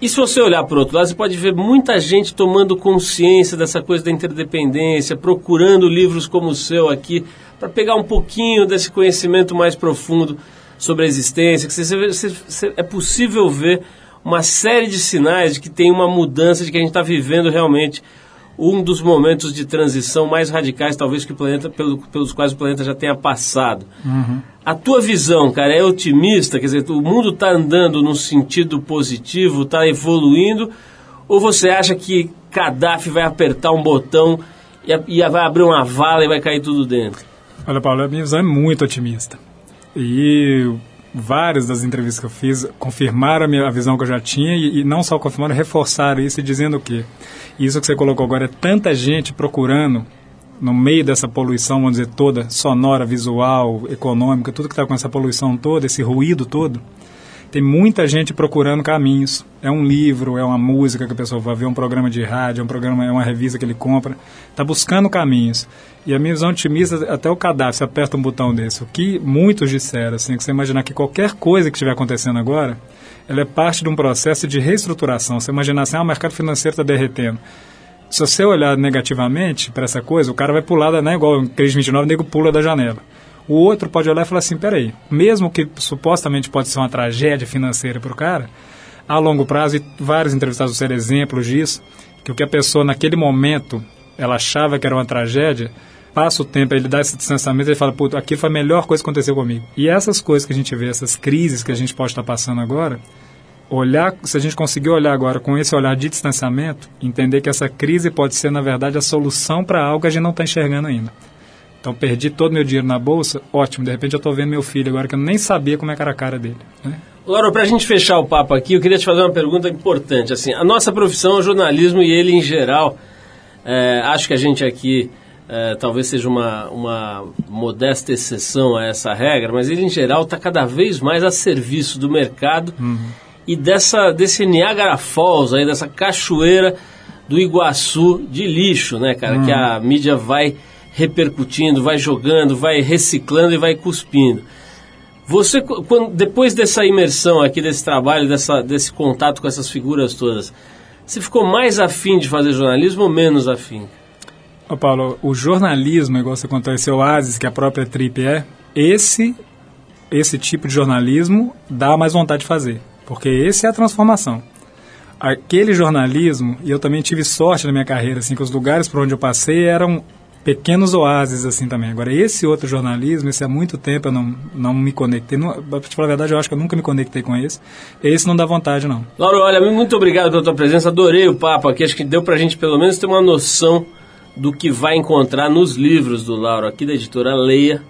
[SPEAKER 1] E se você olhar por outro lado, você pode ver muita gente tomando consciência dessa coisa da interdependência, procurando livros como o seu aqui, para pegar um pouquinho desse conhecimento mais profundo sobre a existência. Que você, você- você- é possível ver uma série de sinais de que tem uma mudança, de que a gente está vivendo realmente um dos momentos de transição mais radicais, talvez, que o planeta, pelo- pelos quais o planeta já tenha passado. A tua visão, cara, é otimista? Quer dizer, o mundo está andando num sentido positivo, está evoluindo? Ou você acha que Gaddafi vai apertar um botão e, e vai abrir uma vala e vai cair tudo dentro?
[SPEAKER 3] Olha, Paulo, a minha visão é muito otimista. E várias das entrevistas que eu fiz confirmaram a, minha, visão que eu já tinha e, e não só confirmaram, reforçaram isso e dizendo o quê? Isso que você colocou agora é tanta gente procurando no meio dessa poluição, vamos dizer, toda, sonora, visual, econômica, tudo que está com essa poluição toda, esse ruído todo, tem muita gente procurando caminhos. É um livro, é uma música que a pessoa vai ver, um programa de rádio, é um programa, é uma revista que ele compra. Está buscando caminhos. E a minha visão otimista, até o cadáver, você aperta um botão desse. O que muitos disseram, assim, que você imaginar que qualquer coisa que estiver acontecendo agora, ela é parte de um processo de reestruturação. Você imaginar assim, ah, o mercado financeiro está derretendo. Se você olhar negativamente para essa coisa, o cara vai pular, né, igual em crise 29, o nego pula da janela. O outro pode olhar e falar assim, peraí, mesmo que supostamente pode ser uma tragédia financeira para o cara, a longo prazo, e vários entrevistados serem exemplos disso, que o que a pessoa naquele momento, ela achava que era uma tragédia, passa o tempo, ele dá esse distanciamento, ele fala, puta, aquilo foi a melhor coisa que aconteceu comigo. E essas coisas que a gente vê, essas crises que a gente pode estar passando agora, olhar, se a gente conseguir olhar agora com esse olhar de distanciamento, entender que essa crise pode ser, na verdade, a solução para algo que a gente não está enxergando ainda. Então, perdi todo meu dinheiro na bolsa, ótimo, de repente eu estou vendo meu filho agora que eu nem sabia como é que era a cara dele. Né?
[SPEAKER 1] Laura, para a gente fechar o papo aqui, eu queria te fazer uma pergunta importante. Assim, a nossa profissão é o jornalismo e ele, em geral, é, acho que a gente aqui é, talvez seja uma, uma modesta exceção a essa regra, mas ele, em geral, está cada vez mais a serviço do mercado e dessa, desse Niagara Falls, aí, dessa cachoeira do Iguaçu de lixo, né, cara? Que a mídia vai repercutindo, vai jogando, vai reciclando e vai cuspindo. Você, qu- quando, depois dessa imersão aqui, desse trabalho, dessa, desse contato com essas figuras todas, você ficou mais afim de fazer jornalismo ou menos afim?
[SPEAKER 3] Ô Paulo, o jornalismo, igual você contou, esse oásis que a própria Trip é, esse, esse tipo de jornalismo dá mais vontade de fazer, porque esse é a transformação. Aquele jornalismo, e eu também tive sorte na minha carreira, assim, que os lugares por onde eu passei eram pequenos oásis, assim, também. Agora, esse outro jornalismo, esse há muito tempo eu não, não me conectei, não, pra te falar a verdade, eu acho que eu nunca me conectei com esse. Esse não dá vontade, não.
[SPEAKER 1] Laura, olha, muito obrigado pela tua presença, adorei o papo aqui, acho que deu pra gente pelo menos ter uma noção do que vai encontrar nos livros do Lauro, aqui da editora Leia,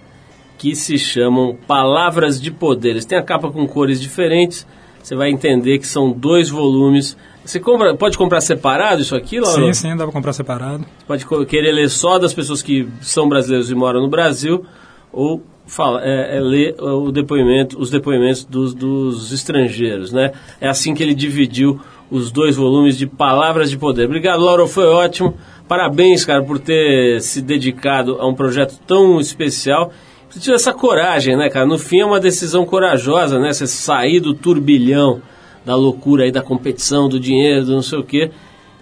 [SPEAKER 1] que se chamam Palavras de Poder. Eles têm a capa com cores diferentes, você vai entender que são dois volumes. Você compra, pode comprar separado isso aqui, Laura?
[SPEAKER 3] Sim, sim, dá pra comprar separado.
[SPEAKER 1] pode co- querer ler só das pessoas que são brasileiros e moram no Brasil, ou fala, é, é ler o depoimento, os depoimentos dos, dos estrangeiros, né? É assim que ele dividiu os dois volumes de Palavras de Poder. Obrigado, Laura, foi ótimo. Parabéns, cara, por ter se dedicado a um projeto tão especial. Você tive essa coragem, né, cara? No fim é uma decisão corajosa, né? Você sair do turbilhão da loucura aí da competição, do dinheiro, do não sei o quê,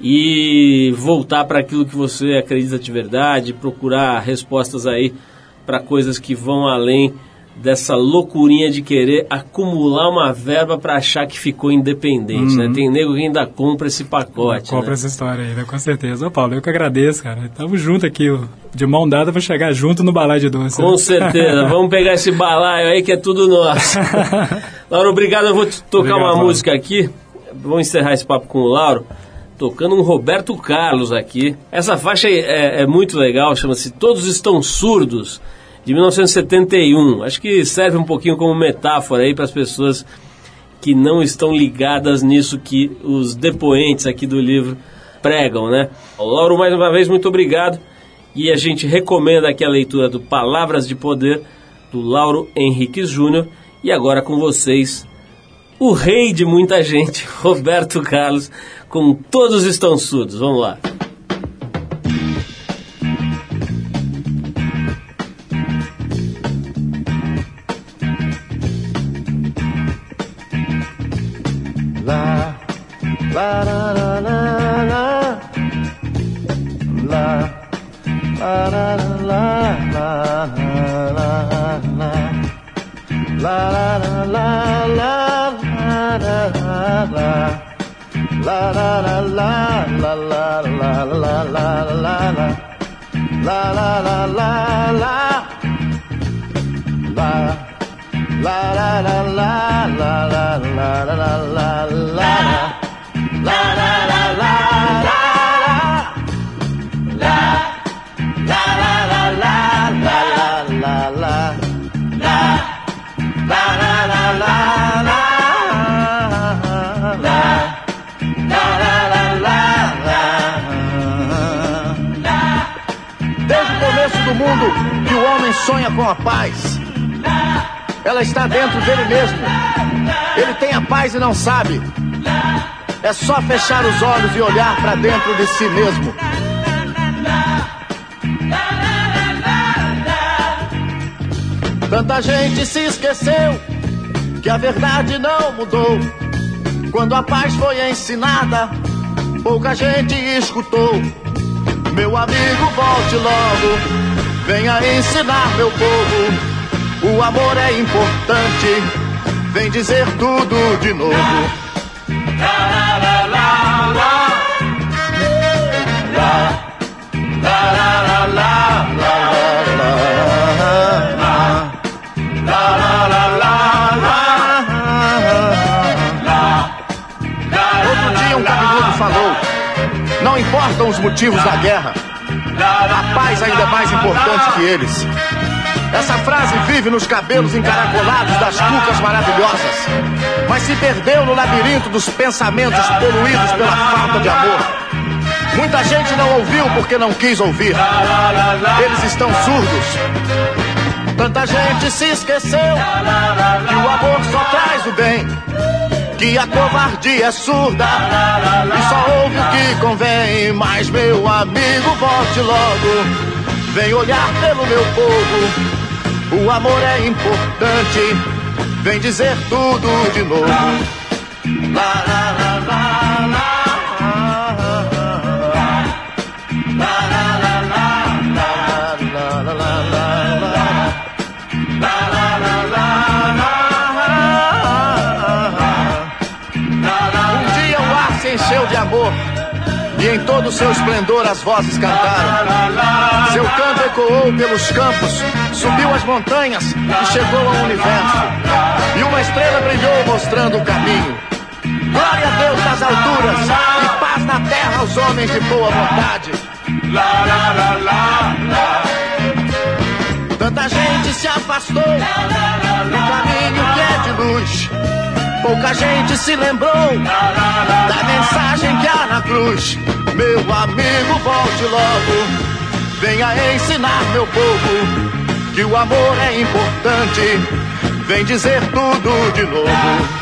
[SPEAKER 1] e voltar para aquilo que você acredita de verdade, procurar respostas aí para coisas que vão além dessa loucurinha de querer acumular uma verba para achar que ficou independente, né? Tem nego que ainda compra esse pacote,
[SPEAKER 3] Compra
[SPEAKER 1] né?
[SPEAKER 3] essa história aí, né? com certeza. Ô, Paulo, eu que agradeço, cara. Tamo junto aqui, ó, de mão dada pra chegar junto no balai de doce.
[SPEAKER 1] Com certeza, vamos pegar esse balaio aí que é tudo nosso. Lauro, obrigado. Eu vou te tocar
[SPEAKER 3] Obrigado,
[SPEAKER 1] uma
[SPEAKER 3] Lauro.
[SPEAKER 1] música aqui. Vamos encerrar esse papo com o Lauro. Tocando um Roberto Carlos aqui. Essa faixa é, é muito legal, chama-se Todos Estão Surdos, de 1971. Acho que serve um pouquinho como metáfora aí para as pessoas que não estão ligadas nisso que os depoentes aqui do livro pregam, né? Lauro, mais uma vez, muito obrigado. E a gente recomenda aqui a leitura do Palavras de Poder, do Lauro Henriques Júnior. E agora com vocês, o rei de muita gente, Roberto Carlos, com Todos Estão Surdos. Vamos lá.
[SPEAKER 5] Dentro de si mesmo. Tanta gente se esqueceu que a verdade não mudou. Quando a paz foi ensinada, pouca gente escutou. Meu amigo, volte logo, venha ensinar meu povo. O amor é importante, vem dizer tudo de novo. Outro os motivos da guerra, a paz ainda é mais importante que eles. Essa frase vive nos cabelos encaracolados das cucas maravilhosas, mas se perdeu no labirinto dos pensamentos poluídos pela falta de amor. Muita gente não ouviu porque não quis ouvir. Eles estão surdos. Tanta gente se esqueceu que o amor só traz o bem. Que a covardia é surda e só ouve o que convém. Mas meu amigo, volte logo. Vem olhar pelo meu povo. O amor é importante. Vem dizer tudo de novo. La, la, e em todo o seu esplendor as vozes cantaram. Seu canto ecoou pelos campos, subiu as montanhas e chegou ao universo. E uma estrela brilhou mostrando o caminho. Glória a Deus nas alturas e paz na terra aos homens de boa vontade. Tanta gente se afastou gente se lembrou da mensagem que há na cruz. Meu amigo, volte logo. Venha ensinar meu povo que o amor é importante. Vem dizer tudo de novo.